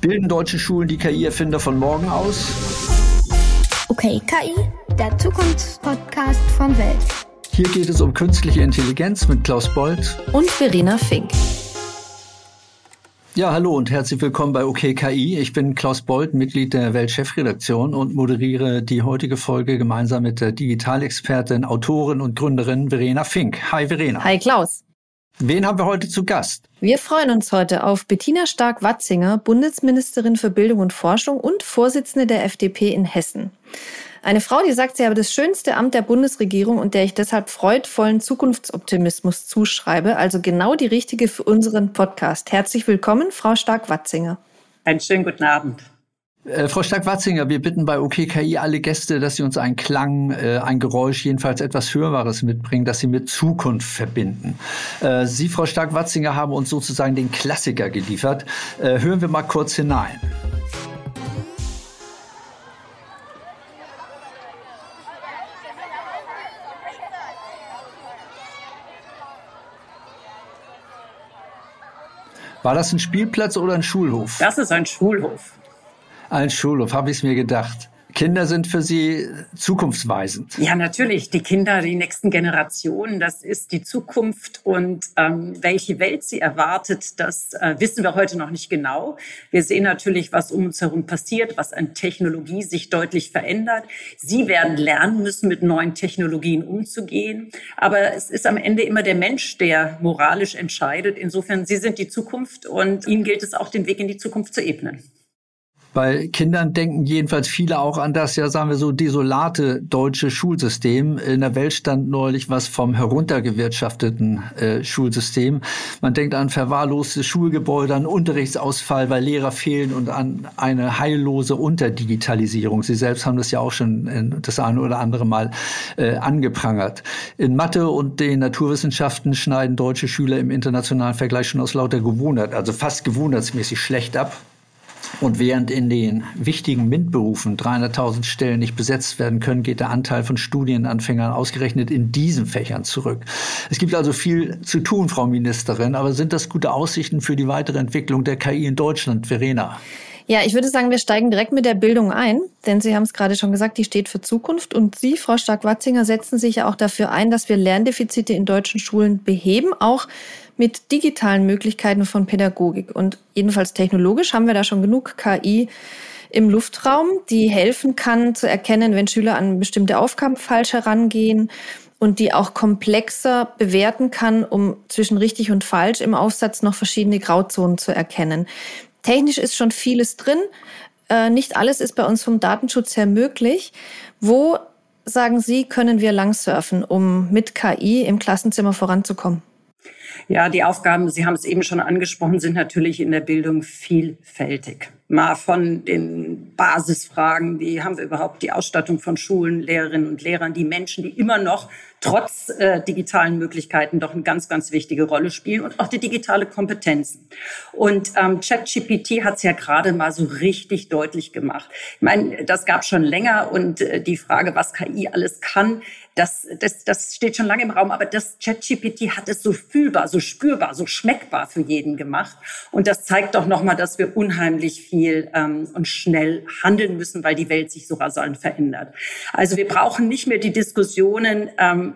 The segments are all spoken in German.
Bilden deutsche Schulen die KI-Erfinder von morgen aus? Okay, KI, der Zukunftspodcast von Welt. Hier geht es um künstliche Intelligenz mit Klaus Bold und Verena Fink. Ja, hallo und herzlich willkommen bei OKKI. Ich bin Klaus Bold, Mitglied der Weltchefredaktion und moderiere die heutige Folge gemeinsam mit der Digitalexpertin, Autorin und Gründerin Verena Fink. Hi Verena. Hi Klaus. Wen haben wir heute zu Gast? Wir freuen uns heute auf Bettina Stark-Watzinger, Bundesministerin für Bildung und Forschung und Vorsitzende der FDP in Hessen. Eine Frau, die sagt, sie habe das schönste Amt der Bundesregierung und der ich deshalb freudvollen Zukunftsoptimismus zuschreibe. Also genau die richtige für unseren Podcast. Herzlich willkommen, Frau Stark-Watzinger. Einen schönen guten Abend. Äh, Frau Stark-Watzinger, wir bitten bei OKKI alle Gäste, dass sie uns einen Klang, äh, ein Geräusch, jedenfalls etwas Hörbares mitbringen, das sie mit Zukunft verbinden. Äh, sie, Frau Stark-Watzinger, haben uns sozusagen den Klassiker geliefert. Äh, hören wir mal kurz hinein. War das ein Spielplatz oder ein Schulhof? Das ist ein Schulhof. Ein Schulhof, habe ich es mir gedacht. Kinder sind für Sie zukunftsweisend. Ja, natürlich. Die Kinder, die nächsten Generationen, das ist die Zukunft. Und ähm, welche Welt sie erwartet, das äh, wissen wir heute noch nicht genau. Wir sehen natürlich, was um uns herum passiert, was an Technologie sich deutlich verändert. Sie werden lernen müssen, mit neuen Technologien umzugehen. Aber es ist am Ende immer der Mensch, der moralisch entscheidet. Insofern, Sie sind die Zukunft und Ihnen gilt es auch, den Weg in die Zukunft zu ebnen. Bei Kindern denken jedenfalls viele auch an das, ja, sagen wir so, desolate deutsche Schulsystem. In der Welt stand neulich was vom heruntergewirtschafteten äh, Schulsystem. Man denkt an verwahrloste Schulgebäude, an Unterrichtsausfall, weil Lehrer fehlen und an eine heillose Unterdigitalisierung. Sie selbst haben das ja auch schon das eine oder andere Mal äh, angeprangert. In Mathe und den Naturwissenschaften schneiden deutsche Schüler im internationalen Vergleich schon aus lauter Gewohnheit, also fast gewohnheitsmäßig schlecht ab. Und während in den wichtigen MINT-Berufen 300.000 Stellen nicht besetzt werden können, geht der Anteil von Studienanfängern ausgerechnet in diesen Fächern zurück. Es gibt also viel zu tun, Frau Ministerin, aber sind das gute Aussichten für die weitere Entwicklung der KI in Deutschland, Verena? Ja, ich würde sagen, wir steigen direkt mit der Bildung ein, denn Sie haben es gerade schon gesagt, die steht für Zukunft. Und Sie, Frau Stark-Watzinger, setzen sich ja auch dafür ein, dass wir Lerndefizite in deutschen Schulen beheben, auch mit digitalen Möglichkeiten von Pädagogik. Und jedenfalls technologisch haben wir da schon genug KI im Luftraum, die helfen kann zu erkennen, wenn Schüler an bestimmte Aufgaben falsch herangehen und die auch komplexer bewerten kann, um zwischen richtig und falsch im Aufsatz noch verschiedene Grauzonen zu erkennen. Technisch ist schon vieles drin. Äh, nicht alles ist bei uns vom Datenschutz her möglich. Wo, sagen Sie, können wir langsurfen, um mit KI im Klassenzimmer voranzukommen? Ja, die Aufgaben, Sie haben es eben schon angesprochen, sind natürlich in der Bildung vielfältig. Mal von den Basisfragen, wie haben wir überhaupt die Ausstattung von Schulen, Lehrerinnen und Lehrern, die Menschen, die immer noch trotz äh, digitalen Möglichkeiten doch eine ganz, ganz wichtige Rolle spielen und auch die digitale Kompetenzen. Und ähm, ChatGPT hat es ja gerade mal so richtig deutlich gemacht. Ich meine, das gab schon länger und äh, die Frage, was KI alles kann, das, das, das steht schon lange im Raum, aber das ChatGPT hat es so fühlbar, so spürbar, so schmeckbar für jeden gemacht. Und das zeigt doch nochmal, dass wir unheimlich viel ähm, und schnell handeln müssen, weil die Welt sich so rasant verändert. Also wir brauchen nicht mehr die Diskussionen, ähm,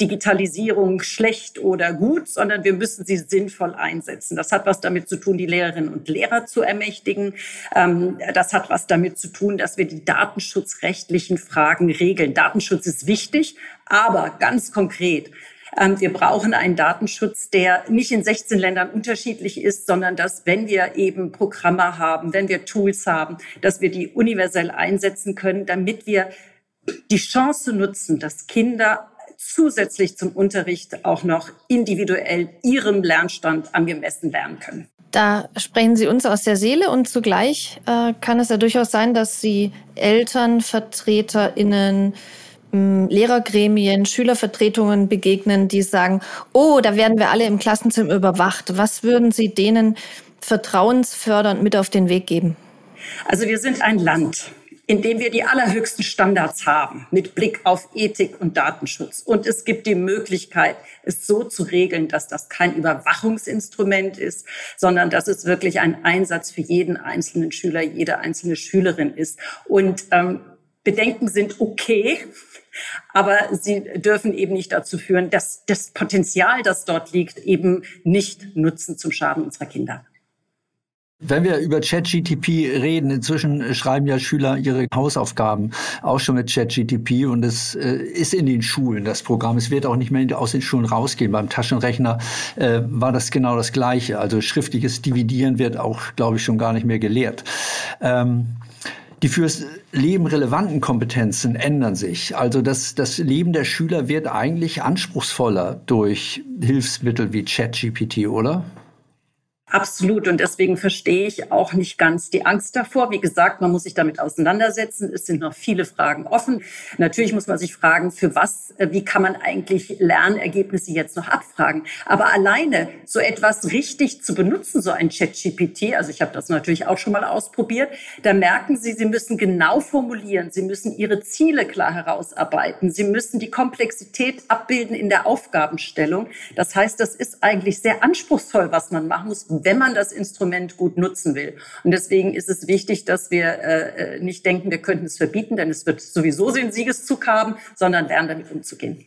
Digitalisierung schlecht oder gut, sondern wir müssen sie sinnvoll einsetzen. Das hat was damit zu tun, die Lehrerinnen und Lehrer zu ermächtigen. Ähm, das hat was damit zu tun, dass wir die datenschutzrechtlichen Fragen regeln. Datenschutz ist wichtig, aber ganz konkret. Ähm, wir brauchen einen Datenschutz, der nicht in 16 Ländern unterschiedlich ist, sondern dass, wenn wir eben Programme haben, wenn wir Tools haben, dass wir die universell einsetzen können, damit wir die Chance nutzen, dass Kinder zusätzlich zum Unterricht auch noch individuell ihrem Lernstand angemessen lernen können. Da sprechen Sie uns aus der Seele und zugleich äh, kann es ja durchaus sein, dass Sie Eltern, VertreterInnen, hm, Lehrergremien, Schülervertretungen begegnen, die sagen, oh, da werden wir alle im Klassenzimmer überwacht. Was würden Sie denen vertrauensfördernd mit auf den Weg geben? Also wir sind ein Land indem wir die allerhöchsten Standards haben mit Blick auf Ethik und Datenschutz. Und es gibt die Möglichkeit, es so zu regeln, dass das kein Überwachungsinstrument ist, sondern dass es wirklich ein Einsatz für jeden einzelnen Schüler, jede einzelne Schülerin ist. Und ähm, Bedenken sind okay, aber sie dürfen eben nicht dazu führen, dass das Potenzial, das dort liegt, eben nicht nutzen zum Schaden unserer Kinder. Wenn wir über ChatGTP reden, inzwischen schreiben ja Schüler ihre Hausaufgaben auch schon mit ChatGTP und es äh, ist in den Schulen das Programm. Es wird auch nicht mehr aus den Schulen rausgehen. Beim Taschenrechner äh, war das genau das Gleiche. Also schriftliches Dividieren wird auch, glaube ich, schon gar nicht mehr gelehrt. Ähm, die fürs Leben relevanten Kompetenzen ändern sich. Also das, das Leben der Schüler wird eigentlich anspruchsvoller durch Hilfsmittel wie ChatGPT, oder? Absolut. Und deswegen verstehe ich auch nicht ganz die Angst davor. Wie gesagt, man muss sich damit auseinandersetzen. Es sind noch viele Fragen offen. Natürlich muss man sich fragen, für was, äh, wie kann man eigentlich Lernergebnisse jetzt noch abfragen? Aber alleine so etwas richtig zu benutzen, so ein ChatGPT, also ich habe das natürlich auch schon mal ausprobiert, da merken Sie, Sie müssen genau formulieren. Sie müssen Ihre Ziele klar herausarbeiten. Sie müssen die Komplexität abbilden in der Aufgabenstellung. Das heißt, das ist eigentlich sehr anspruchsvoll, was man machen muss wenn man das Instrument gut nutzen will. Und deswegen ist es wichtig, dass wir äh, nicht denken, wir könnten es verbieten, denn es wird sowieso den Siegeszug haben, sondern lernen, damit umzugehen.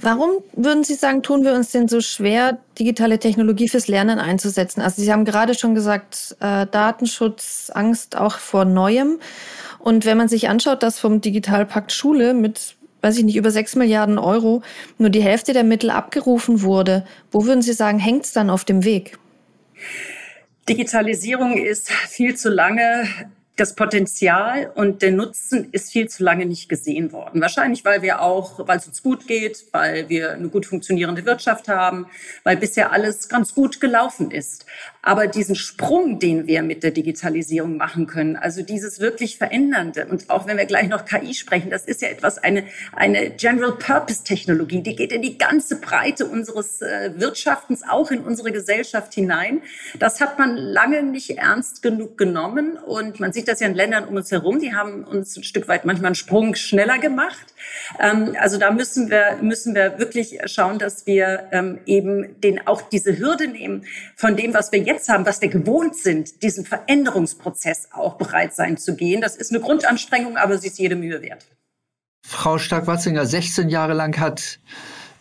Warum würden Sie sagen, tun wir uns denn so schwer, digitale Technologie fürs Lernen einzusetzen? Also Sie haben gerade schon gesagt, äh, Datenschutz, Angst auch vor Neuem. Und wenn man sich anschaut, dass vom Digitalpakt Schule mit, weiß ich nicht, über sechs Milliarden Euro nur die Hälfte der Mittel abgerufen wurde, wo würden Sie sagen, hängt es dann auf dem Weg? Digitalisierung ist viel zu lange das Potenzial und der Nutzen ist viel zu lange nicht gesehen worden. Wahrscheinlich, weil wir auch, weil es uns gut geht, weil wir eine gut funktionierende Wirtschaft haben, weil bisher alles ganz gut gelaufen ist. Aber diesen Sprung, den wir mit der Digitalisierung machen können, also dieses wirklich Verändernde und auch wenn wir gleich noch KI sprechen, das ist ja etwas, eine, eine General Purpose Technologie, die geht in die ganze Breite unseres äh, Wirtschaftens, auch in unsere Gesellschaft hinein. Das hat man lange nicht ernst genug genommen und man sieht das ja in Ländern um uns herum, die haben uns ein Stück weit manchmal einen Sprung schneller gemacht. Ähm, also da müssen wir, müssen wir wirklich schauen, dass wir ähm, eben den, auch diese Hürde nehmen von dem, was wir jetzt haben, was wir gewohnt sind, diesen Veränderungsprozess auch bereit sein zu gehen. Das ist eine Grundanstrengung, aber sie ist jede Mühe wert. Frau Stark-Watzinger, 16 Jahre lang hat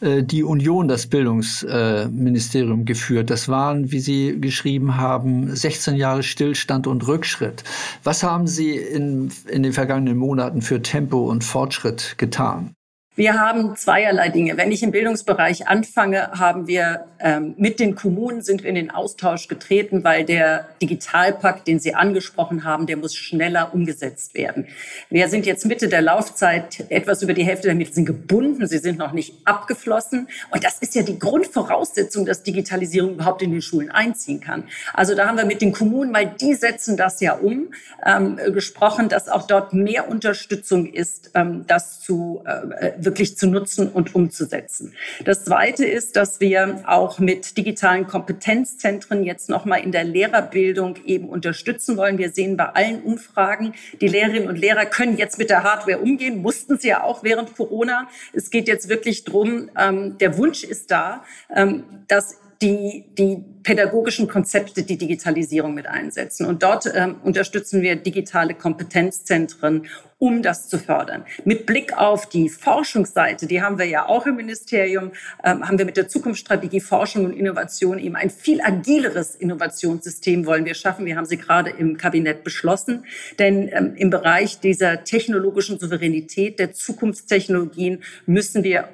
äh, die Union das Bildungsministerium geführt. Das waren, wie Sie geschrieben haben, 16 Jahre Stillstand und Rückschritt. Was haben Sie in, in den vergangenen Monaten für Tempo und Fortschritt getan? Wir haben zweierlei Dinge. Wenn ich im Bildungsbereich anfange, haben wir ähm, mit den Kommunen sind wir in den Austausch getreten, weil der Digitalpakt, den Sie angesprochen haben, der muss schneller umgesetzt werden. Wir sind jetzt Mitte der Laufzeit, etwas über die Hälfte der Mittel sind gebunden, sie sind noch nicht abgeflossen. Und das ist ja die Grundvoraussetzung, dass Digitalisierung überhaupt in den Schulen einziehen kann. Also da haben wir mit den Kommunen, weil die setzen das ja um, ähm, gesprochen, dass auch dort mehr Unterstützung ist, ähm, das zu äh, wirklich zu nutzen und umzusetzen. Das Zweite ist, dass wir auch mit digitalen Kompetenzzentren jetzt nochmal in der Lehrerbildung eben unterstützen wollen. Wir sehen bei allen Umfragen, die Lehrerinnen und Lehrer können jetzt mit der Hardware umgehen, mussten sie ja auch während Corona. Es geht jetzt wirklich drum, ähm, der Wunsch ist da, ähm, dass die, die pädagogischen Konzepte die Digitalisierung mit einsetzen. Und dort ähm, unterstützen wir digitale Kompetenzzentren, um das zu fördern. Mit Blick auf die Forschungsseite, die haben wir ja auch im Ministerium, ähm, haben wir mit der Zukunftsstrategie Forschung und Innovation eben ein viel agileres Innovationssystem wollen wir schaffen. Wir haben sie gerade im Kabinett beschlossen. Denn ähm, im Bereich dieser technologischen Souveränität, der Zukunftstechnologien müssen wir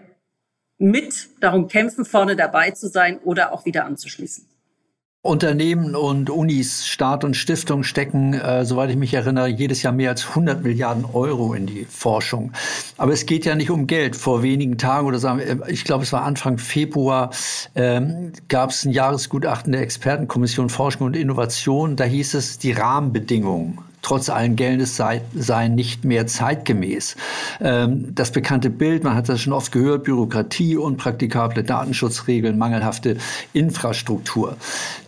mit darum kämpfen, vorne dabei zu sein oder auch wieder anzuschließen. Unternehmen und Unis, Staat und Stiftung stecken, äh, soweit ich mich erinnere, jedes Jahr mehr als 100 Milliarden Euro in die Forschung. Aber es geht ja nicht um Geld. Vor wenigen Tagen oder sagen wir, ich glaube, es war Anfang Februar, ähm, gab es ein Jahresgutachten der Expertenkommission Forschung und Innovation. Da hieß es, die Rahmenbedingungen trotz allen Geldes sei, seien nicht mehr zeitgemäß. Ähm, das bekannte Bild, man hat das schon oft gehört, Bürokratie, unpraktikable Datenschutzregeln, mangelhafte Infrastruktur.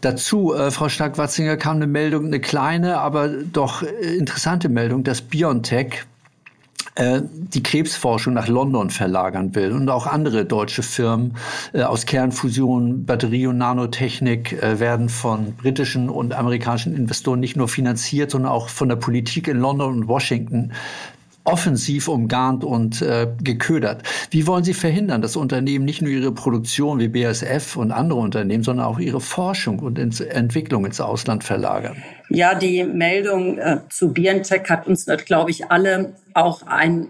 Dazu, äh, Frau Stark-Watzinger, kam eine Meldung, eine kleine, aber doch äh, interessante Meldung, dass BioNTech, äh, die Krebsforschung nach London verlagern will und auch andere deutsche Firmen äh, aus Kernfusion, Batterie und Nanotechnik äh, werden von britischen und amerikanischen Investoren nicht nur finanziert, sondern auch von der Politik in London und Washington offensiv umgarnt und äh, geködert. Wie wollen Sie verhindern, dass Unternehmen nicht nur ihre Produktion wie BASF und andere Unternehmen, sondern auch ihre Forschung und ins Entwicklung ins Ausland verlagern? Ja, die Meldung äh, zu BioNTech hat uns, glaube ich, alle auch ein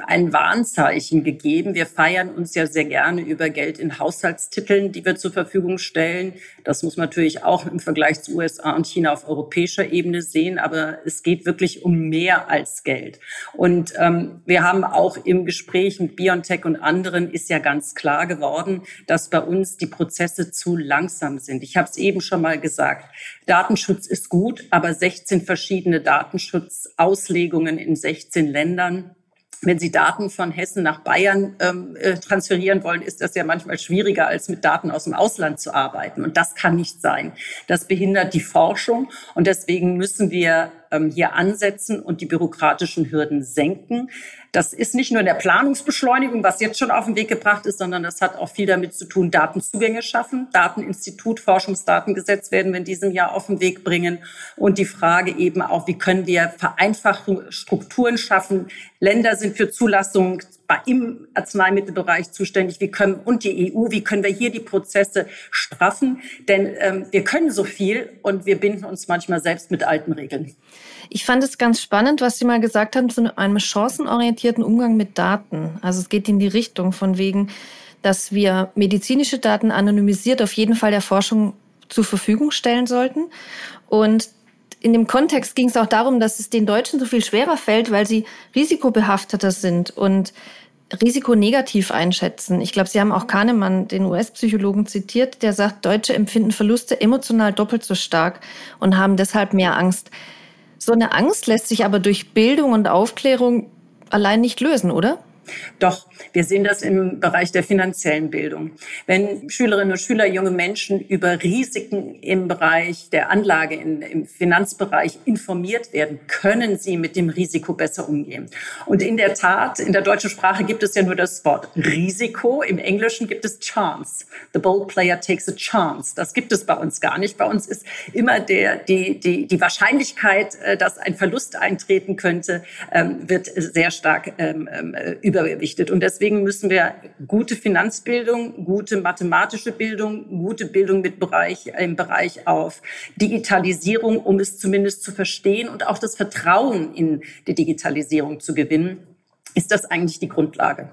ein Warnzeichen gegeben. Wir feiern uns ja sehr gerne über Geld in Haushaltstiteln, die wir zur Verfügung stellen. Das muss man natürlich auch im Vergleich zu USA und China auf europäischer Ebene sehen. Aber es geht wirklich um mehr als Geld. Und ähm, wir haben auch im Gespräch mit BioNTech und anderen ist ja ganz klar geworden, dass bei uns die Prozesse zu langsam sind. Ich habe es eben schon mal gesagt. Datenschutz ist gut, aber 16 verschiedene Datenschutzauslegungen in 16 Ländern wenn Sie Daten von Hessen nach Bayern ähm, äh, transferieren wollen, ist das ja manchmal schwieriger, als mit Daten aus dem Ausland zu arbeiten. Und das kann nicht sein. Das behindert die Forschung. Und deswegen müssen wir hier ansetzen und die bürokratischen Hürden senken. Das ist nicht nur in der Planungsbeschleunigung, was jetzt schon auf den Weg gebracht ist, sondern das hat auch viel damit zu tun, Datenzugänge schaffen. Dateninstitut, Forschungsdatengesetz werden wir in diesem Jahr auf den Weg bringen. Und die Frage eben auch, wie können wir vereinfachte Strukturen schaffen? Länder sind für Zulassung im Arzneimittelbereich zuständig. Wie können, und die EU, wie können wir hier die Prozesse straffen? Denn ähm, wir können so viel und wir binden uns manchmal selbst mit alten Regeln. Ich fand es ganz spannend, was Sie mal gesagt haben zu einem chancenorientierten Umgang mit Daten. Also es geht in die Richtung von wegen, dass wir medizinische Daten anonymisiert auf jeden Fall der Forschung zur Verfügung stellen sollten. Und in dem Kontext ging es auch darum, dass es den Deutschen so viel schwerer fällt, weil sie risikobehafteter sind und Risiko negativ einschätzen. Ich glaube, Sie haben auch Kahnemann, den US-Psychologen, zitiert, der sagt, Deutsche empfinden Verluste emotional doppelt so stark und haben deshalb mehr Angst. So eine Angst lässt sich aber durch Bildung und Aufklärung allein nicht lösen, oder? Doch, wir sehen das im Bereich der finanziellen Bildung. Wenn Schülerinnen und Schüler, junge Menschen über Risiken im Bereich der Anlage, in, im Finanzbereich informiert werden, können sie mit dem Risiko besser umgehen. Und in der Tat, in der deutschen Sprache gibt es ja nur das Wort Risiko. Im Englischen gibt es Chance. The bold player takes a chance. Das gibt es bei uns gar nicht. Bei uns ist immer der, die, die, die Wahrscheinlichkeit, äh, dass ein Verlust eintreten könnte, ähm, wird sehr stark ähm, ähm, übergewichtet. Und deswegen müssen wir gute Finanzbildung, gute mathematische Bildung, gute Bildung mit Bereich, im Bereich auf Digitalisierung, um es zumindest zu verstehen und auch das Vertrauen in die Digitalisierung zu gewinnen, ist das eigentlich die Grundlage.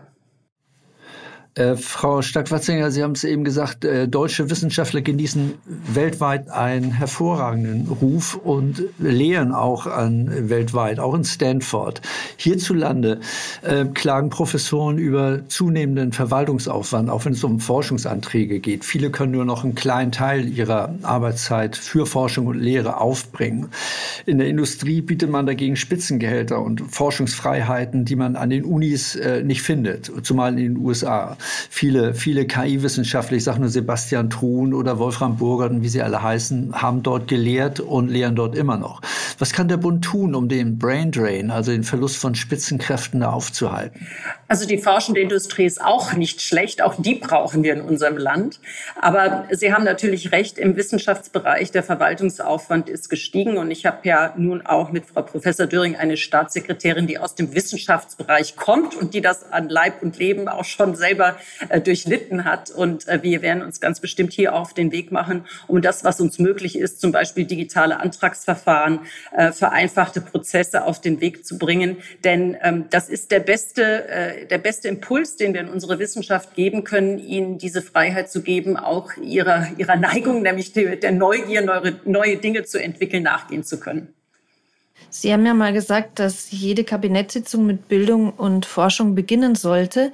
Äh, Frau Stark-Watzinger, Sie haben es eben gesagt, äh, deutsche Wissenschaftler genießen weltweit einen hervorragenden Ruf und lehren auch an weltweit, auch in Stanford. Hierzulande äh, klagen Professoren über zunehmenden Verwaltungsaufwand, auch wenn es um Forschungsanträge geht. Viele können nur noch einen kleinen Teil ihrer Arbeitszeit für Forschung und Lehre aufbringen. In der Industrie bietet man dagegen Spitzengehälter und Forschungsfreiheiten, die man an den Unis äh, nicht findet, zumal in den USA viele, viele KI-Wissenschaftler, ich sage nur Sebastian Truhn oder Wolfram Burgert, wie sie alle heißen, haben dort gelehrt und lehren dort immer noch. Was kann der Bund tun, um den Brain Drain, also den Verlust von Spitzenkräften aufzuhalten? Also die forschende Industrie ist auch nicht schlecht, auch die brauchen wir in unserem Land. Aber Sie haben natürlich recht, im Wissenschaftsbereich der Verwaltungsaufwand ist gestiegen und ich habe ja nun auch mit Frau Professor Döring eine Staatssekretärin, die aus dem Wissenschaftsbereich kommt und die das an Leib und Leben auch schon selber äh, durchlitten hat. Und äh, wir werden uns ganz bestimmt hier auf den Weg machen, um das, was uns möglich ist, zum Beispiel digitale Antragsverfahren, äh, vereinfachte Prozesse auf den Weg zu bringen. Denn ähm, das ist der beste, äh, der beste Impuls, den wir in unsere Wissenschaft geben können, ihnen diese Freiheit zu geben, auch ihrer, ihrer Neigung, nämlich der Neugier, neue, neue Dinge zu entwickeln, nachgehen zu können. Sie haben ja mal gesagt, dass jede Kabinettssitzung mit Bildung und Forschung beginnen sollte.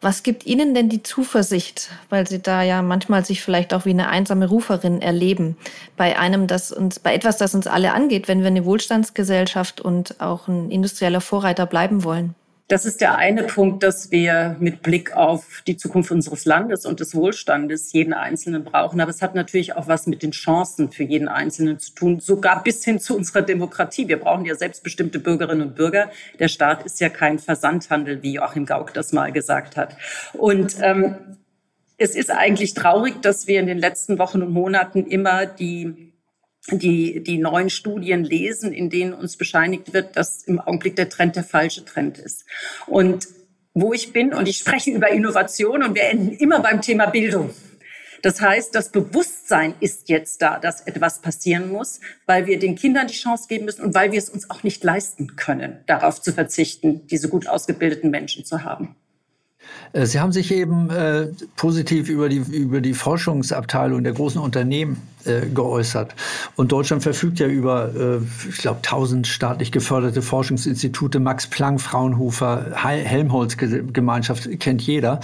Was gibt Ihnen denn die Zuversicht, weil Sie da ja manchmal sich vielleicht auch wie eine einsame Ruferin erleben, bei einem, das uns, bei etwas, das uns alle angeht, wenn wir eine Wohlstandsgesellschaft und auch ein industrieller Vorreiter bleiben wollen? Das ist der eine Punkt, dass wir mit Blick auf die Zukunft unseres Landes und des Wohlstandes jeden Einzelnen brauchen. Aber es hat natürlich auch was mit den Chancen für jeden Einzelnen zu tun, sogar bis hin zu unserer Demokratie. Wir brauchen ja selbstbestimmte Bürgerinnen und Bürger. Der Staat ist ja kein Versandhandel, wie Joachim Gauck das mal gesagt hat. Und ähm, es ist eigentlich traurig, dass wir in den letzten Wochen und Monaten immer die die, die neuen Studien lesen, in denen uns bescheinigt wird, dass im Augenblick der Trend der falsche Trend ist. Und wo ich bin, und ich spreche über Innovation und wir enden immer beim Thema Bildung. Das heißt, das Bewusstsein ist jetzt da, dass etwas passieren muss, weil wir den Kindern die Chance geben müssen und weil wir es uns auch nicht leisten können, darauf zu verzichten, diese gut ausgebildeten Menschen zu haben. Äh, Sie haben sich eben äh, positiv über die, über die Forschungsabteilung der großen Unternehmen äh, geäußert. Und Deutschland verfügt ja über, äh, ich glaube, tausend staatlich geförderte Forschungsinstitute. Max Planck, Fraunhofer, Helmholtz-Gemeinschaft kennt jeder.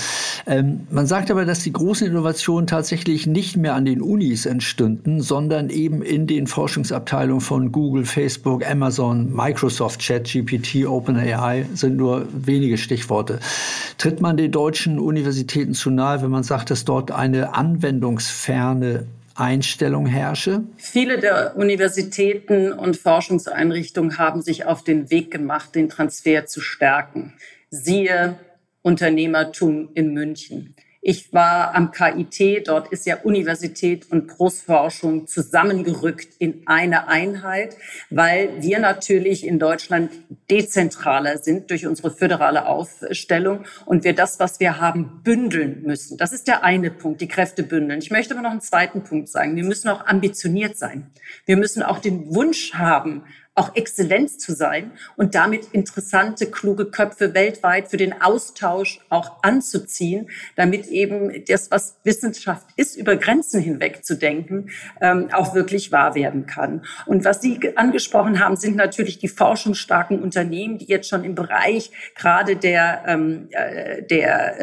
Ähm, man sagt aber, dass die großen Innovationen tatsächlich nicht mehr an den Unis entstünden, sondern eben in den Forschungsabteilungen von Google, Facebook, Amazon, Microsoft, ChatGPT, OpenAI sind nur wenige Stichworte. Tritt man den deutschen Universitäten zu nahe, wenn man sagt, dass dort eine anwendungsferne Einstellung herrsche? Viele der Universitäten und Forschungseinrichtungen haben sich auf den Weg gemacht, den Transfer zu stärken. Siehe Unternehmertum in München. Ich war am KIT, dort ist ja Universität und Großforschung zusammengerückt in eine Einheit, weil wir natürlich in Deutschland dezentraler sind durch unsere föderale Aufstellung und wir das, was wir haben, bündeln müssen. Das ist der eine Punkt, die Kräfte bündeln. Ich möchte aber noch einen zweiten Punkt sagen. Wir müssen auch ambitioniert sein. Wir müssen auch den Wunsch haben, auch Exzellenz zu sein und damit interessante, kluge Köpfe weltweit für den Austausch auch anzuziehen, damit eben das, was Wissenschaft ist, über Grenzen hinweg zu denken, ähm, auch wirklich wahr werden kann. Und was Sie angesprochen haben, sind natürlich die forschungsstarken Unternehmen, die jetzt schon im Bereich gerade der, ähm, äh, der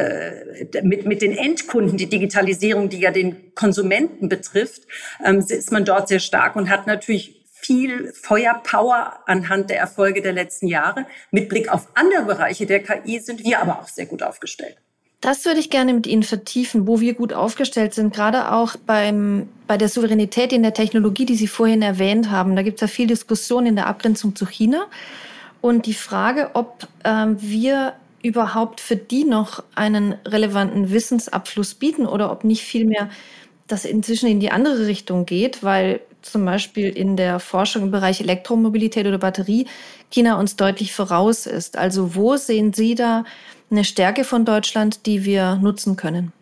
äh, mit, mit den Endkunden, die Digitalisierung, die ja den Konsumenten betrifft, ähm, ist man dort sehr stark und hat natürlich viel Feuerpower anhand der Erfolge der letzten Jahre. Mit Blick auf andere Bereiche der KI sind wir aber auch sehr gut aufgestellt. Das würde ich gerne mit Ihnen vertiefen, wo wir gut aufgestellt sind, gerade auch beim, bei der Souveränität in der Technologie, die Sie vorhin erwähnt haben. Da gibt es ja viel Diskussion in der Abgrenzung zu China. Und die Frage, ob ähm, wir überhaupt für die noch einen relevanten Wissensabfluss bieten oder ob nicht vielmehr das inzwischen in die andere Richtung geht, weil zum Beispiel in der Forschung im Bereich Elektromobilität oder Batterie China uns deutlich voraus ist. Also wo sehen Sie da eine Stärke von Deutschland, die wir nutzen können?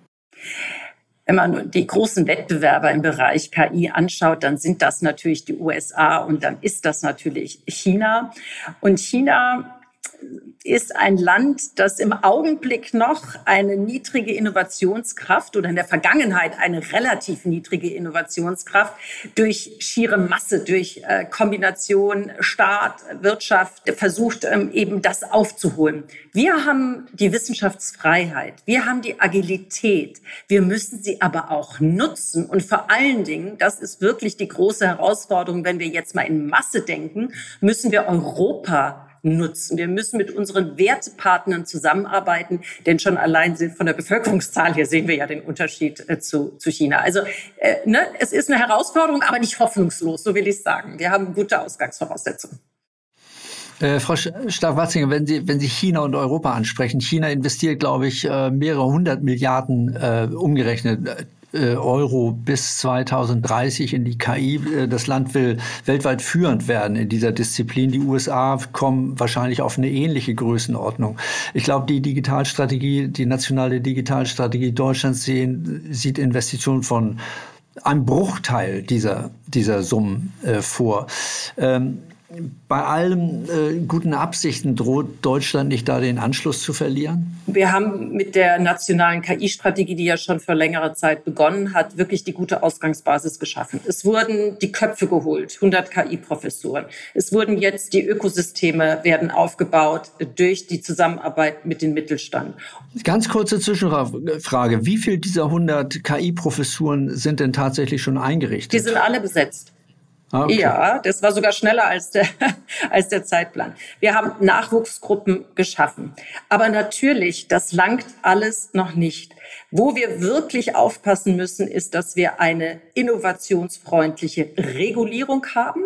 Wenn man die großen Wettbewerber im Bereich KI anschaut, dann sind das natürlich die USA und dann ist das natürlich China. Und China ist ein Land, das im Augenblick noch eine niedrige Innovationskraft oder in der Vergangenheit eine relativ niedrige Innovationskraft durch schiere Masse, durch äh, Kombination Staat, Wirtschaft versucht ähm, eben das aufzuholen. Wir haben die Wissenschaftsfreiheit, wir haben die Agilität, wir müssen sie aber auch nutzen. Und vor allen Dingen, das ist wirklich die große Herausforderung, wenn wir jetzt mal in Masse denken, müssen wir Europa nutzen. Wir müssen mit unseren Wertepartnern zusammenarbeiten, denn schon allein von der Bevölkerungszahl her sehen wir ja den Unterschied äh, zu, zu China. Also äh, ne, es ist eine Herausforderung, aber nicht hoffnungslos, so will ich sagen. Wir haben gute Ausgangsvoraussetzungen. Äh, Frau Stark-Watzinger, wenn Sie, wenn Sie China und Europa ansprechen, China investiert, glaube ich, äh, mehrere hundert Milliarden äh, umgerechnet Euro bis 2030 in die KI. Äh, das Land will weltweit führend werden in dieser Disziplin. Die USA kommen wahrscheinlich auf eine ähnliche Größenordnung. Ich glaube, die Digitalstrategie, die nationale Digitalstrategie Deutschlands sehen, sieht Investitionen von einem Bruchteil dieser, dieser Summen äh, vor. Ähm, bei allen äh, guten Absichten droht Deutschland nicht da den Anschluss zu verlieren? Wir haben mit der nationalen KI-Strategie, die ja schon vor längerer Zeit begonnen hat, wirklich die gute Ausgangsbasis geschaffen. Es wurden die Köpfe geholt, 100 KI-Professuren. Es wurden jetzt die Ökosysteme werden aufgebaut durch die Zusammenarbeit mit dem Mittelstand. Ganz kurze Zwischenfrage. Wie viel dieser 100 KI-Professuren sind denn tatsächlich schon eingerichtet? Die sind alle besetzt. Ah, okay. Ja, das war sogar schneller als der, als der Zeitplan. Wir haben Nachwuchsgruppen geschaffen. Aber natürlich, das langt alles noch nicht. Wo wir wirklich aufpassen müssen, ist, dass wir eine innovationsfreundliche Regulierung haben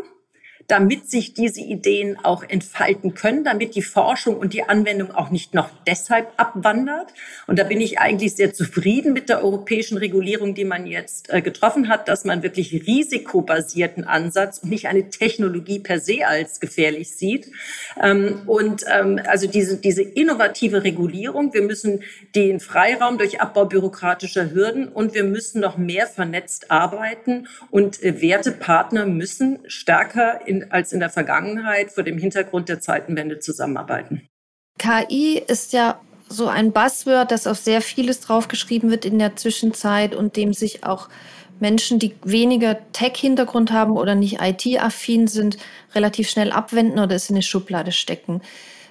damit sich diese Ideen auch entfalten können, damit die Forschung und die Anwendung auch nicht noch deshalb abwandert. Und da bin ich eigentlich sehr zufrieden mit der europäischen Regulierung, die man jetzt äh, getroffen hat, dass man wirklich risikobasierten Ansatz und nicht eine Technologie per se als gefährlich sieht. Ähm, und ähm, also diese, diese innovative Regulierung, wir müssen den Freiraum durch Abbau bürokratischer Hürden und wir müssen noch mehr vernetzt arbeiten und äh, Wertepartner müssen stärker in als in der Vergangenheit vor dem Hintergrund der Zeitenwende zusammenarbeiten. KI ist ja so ein Buzzword, das auf sehr vieles draufgeschrieben wird in der Zwischenzeit und dem sich auch Menschen, die weniger Tech-Hintergrund haben oder nicht IT-affin sind, relativ schnell abwenden oder es in eine Schublade stecken.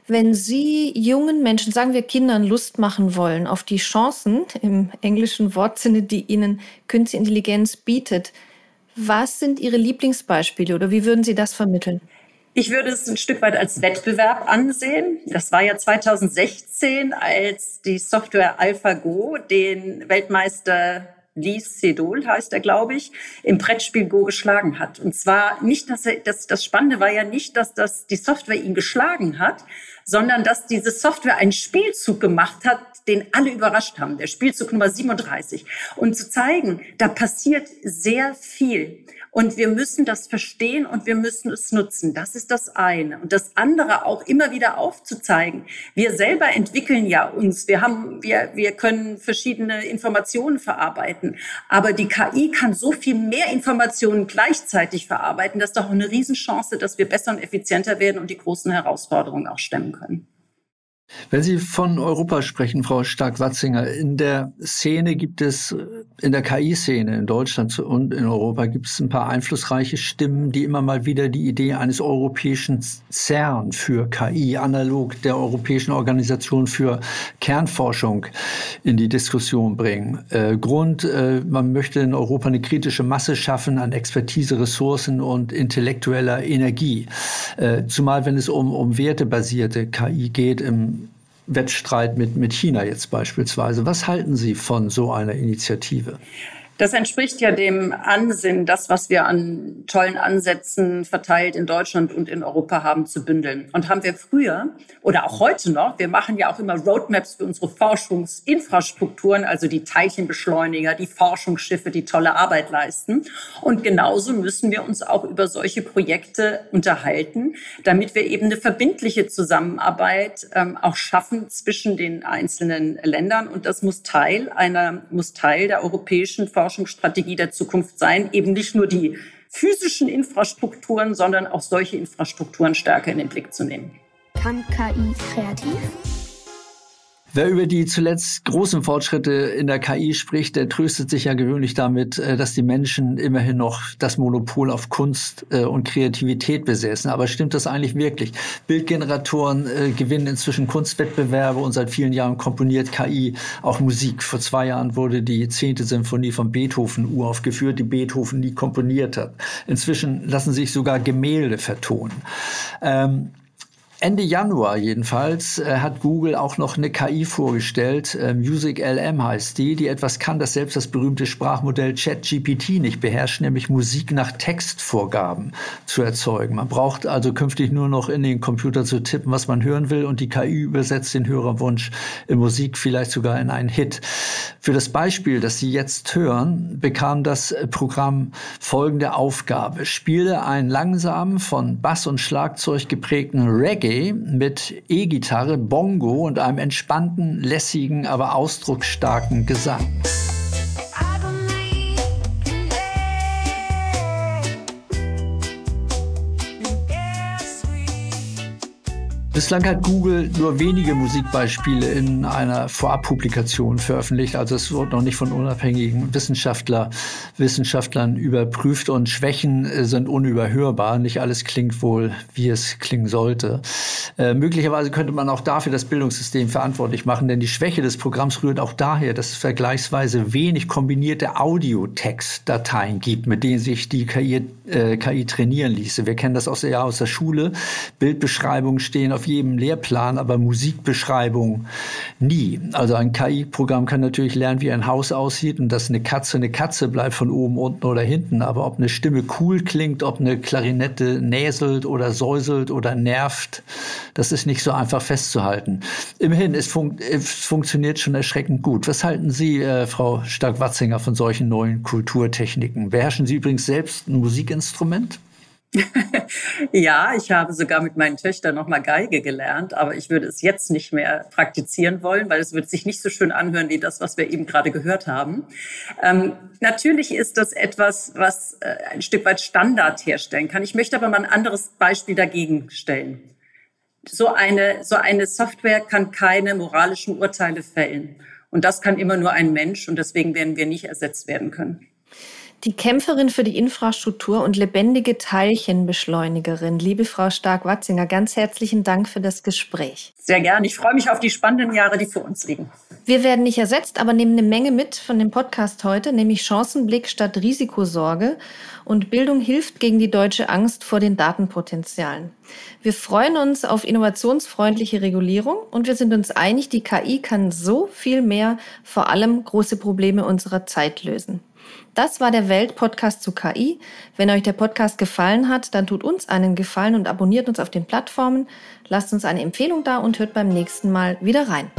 Wenn Sie jungen Menschen, sagen wir Kindern, Lust machen wollen auf die Chancen im englischen Wortsinne, die ihnen künstliche Intelligenz bietet, was sind Ihre Lieblingsbeispiele oder wie würden Sie das vermitteln? Ich würde es ein Stück weit als Wettbewerb ansehen. Das war ja 2016, als die Software AlphaGo den Weltmeister Lee Sedol heißt er, glaube ich, im Brettspiel Go geschlagen hat. Und zwar nicht, dass er, das, das Spannende war ja nicht, dass das die Software ihn geschlagen hat, sondern dass diese Software einen Spielzug gemacht hat, den alle überrascht haben, der Spielzug Nummer 37. Und zu zeigen, da passiert sehr viel. Und wir müssen das verstehen und wir müssen es nutzen. Das ist das eine. Und das andere auch immer wieder aufzuzeigen. Wir selber entwickeln ja uns. Wir haben, wir, wir können verschiedene Informationen verarbeiten. Aber die KI kann so viel mehr Informationen gleichzeitig verarbeiten. Das ist doch eine Riesenchance, dass wir besser und effizienter werden und die großen Herausforderungen auch stemmen können. Wenn Sie von Europa sprechen, Frau Stark-Watzinger, in der Szene gibt es, in der KI-Szene in Deutschland und in Europa gibt es ein paar einflussreiche Stimmen, die immer mal wieder die Idee eines europäischen CERN für KI, analog der Europäischen Organisation für Kernforschung, in die Diskussion bringen. Äh, Grund, äh, man möchte in Europa eine kritische Masse schaffen an Expertise, Ressourcen und intellektueller Energie. Äh, zumal wenn es um, um wertebasierte KI geht im Wettstreit mit, mit China jetzt beispielsweise. Was halten Sie von so einer Initiative? Das entspricht ja dem Ansinnen, das, was wir an tollen Ansätzen verteilt in Deutschland und in Europa haben, zu bündeln. Und haben wir früher oder auch heute noch, wir machen ja auch immer Roadmaps für unsere Forschungsinfrastrukturen, also die Teilchenbeschleuniger, die Forschungsschiffe, die tolle Arbeit leisten. Und genauso müssen wir uns auch über solche Projekte unterhalten, damit wir eben eine verbindliche Zusammenarbeit ähm, auch schaffen zwischen den einzelnen Ländern. Und das muss Teil einer, muss Teil der europäischen Forschung Forschungsstrategie der Zukunft sein, eben nicht nur die physischen Infrastrukturen, sondern auch solche Infrastrukturen stärker in den Blick zu nehmen. Kann KI kreativ? Wer über die zuletzt großen Fortschritte in der KI spricht, der tröstet sich ja gewöhnlich damit, äh, dass die Menschen immerhin noch das Monopol auf Kunst äh, und Kreativität besäßen. Aber stimmt das eigentlich wirklich? Bildgeneratoren äh, gewinnen inzwischen Kunstwettbewerbe und seit vielen Jahren komponiert KI auch Musik. Vor zwei Jahren wurde die zehnte Symphonie von Beethoven uraufgeführt, die Beethoven nie komponiert hat. Inzwischen lassen sich sogar Gemälde vertonen. Ähm, Ende Januar jedenfalls äh, hat Google auch noch eine KI vorgestellt. Äh, Music LM heißt die, die etwas kann, das selbst das berühmte Sprachmodell ChatGPT nicht beherrscht, nämlich Musik nach Textvorgaben zu erzeugen. Man braucht also künftig nur noch in den Computer zu tippen, was man hören will und die KI übersetzt den Hörerwunsch in Musik vielleicht sogar in einen Hit. Für das Beispiel, das Sie jetzt hören, bekam das Programm folgende Aufgabe. Spiele einen langsamen, von Bass und Schlagzeug geprägten Reggae Reggae mit E-Gitarre, Bongo und einem entspannten, lässigen, aber ausdrucksstarken Gesang. Bislang hat Google nur wenige Musikbeispiele in einer Vorabpublikation veröffentlicht. Also es wird noch nicht von unabhängigen Wissenschaftler, Wissenschaftlern überprüft und Schwächen äh, sind unüberhörbar. Nicht alles klingt wohl, wie es klingen sollte. Äh, möglicherweise könnte man auch dafür das Bildungssystem verantwortlich machen, denn die Schwäche des Programms rührt auch daher, dass es vergleichsweise wenig kombinierte Audio-Text-Dateien gibt, mit denen sich die KI, äh, KI trainieren ließe. Wir kennen das aus der, aus der Schule. Bildbeschreibungen stehen auf jedem Lehrplan, aber Musikbeschreibungen nie. Also ein KI-Programm kann natürlich lernen, wie ein Haus aussieht und dass eine Katze eine Katze bleibt von oben, unten oder hinten. Aber ob eine Stimme cool klingt, ob eine Klarinette näselt oder säuselt oder nervt, das ist nicht so einfach festzuhalten. Immerhin, es, fun es funktioniert schon erschreckend gut. Was halten Sie, äh, Frau Stark-Watzinger, von solchen neuen Kulturtechniken? Beherrschen Sie übrigens selbst ein Musikinstrument? ja, ich habe sogar mit meinen Töchtern noch mal Geige gelernt, aber ich würde es jetzt nicht mehr praktizieren wollen, weil es wird sich nicht so schön anhören wie das, was wir eben gerade gehört haben. Ähm, natürlich ist das etwas, was äh, ein Stück weit Standard herstellen kann. Ich möchte aber mal ein anderes Beispiel dagegen stellen. So eine, so eine Software kann keine moralischen Urteile fällen. Und das kann immer nur ein Mensch und deswegen werden wir nicht ersetzt werden können. Die Kämpferin für die Infrastruktur und lebendige Teilchenbeschleunigerin, liebe Frau Stark-Watzinger, ganz herzlichen Dank für das Gespräch. Sehr gern. Ich freue mich auf die spannenden Jahre, die vor uns liegen. Wir werden nicht ersetzt, aber nehmen eine Menge mit von dem Podcast heute, nämlich Chancenblick statt Risikosorge und Bildung hilft gegen die deutsche Angst vor den Datenpotenzialen. Wir freuen uns auf innovationsfreundliche Regulierung und wir sind uns einig, die KI kann so viel mehr, vor allem große Probleme unserer Zeit lösen. Das war der Welt-Podcast zu KI. Wenn euch der Podcast gefallen hat, dann tut uns einen Gefallen und abonniert uns auf den Plattformen. Lasst uns eine Empfehlung da und hört beim nächsten Mal wieder rein.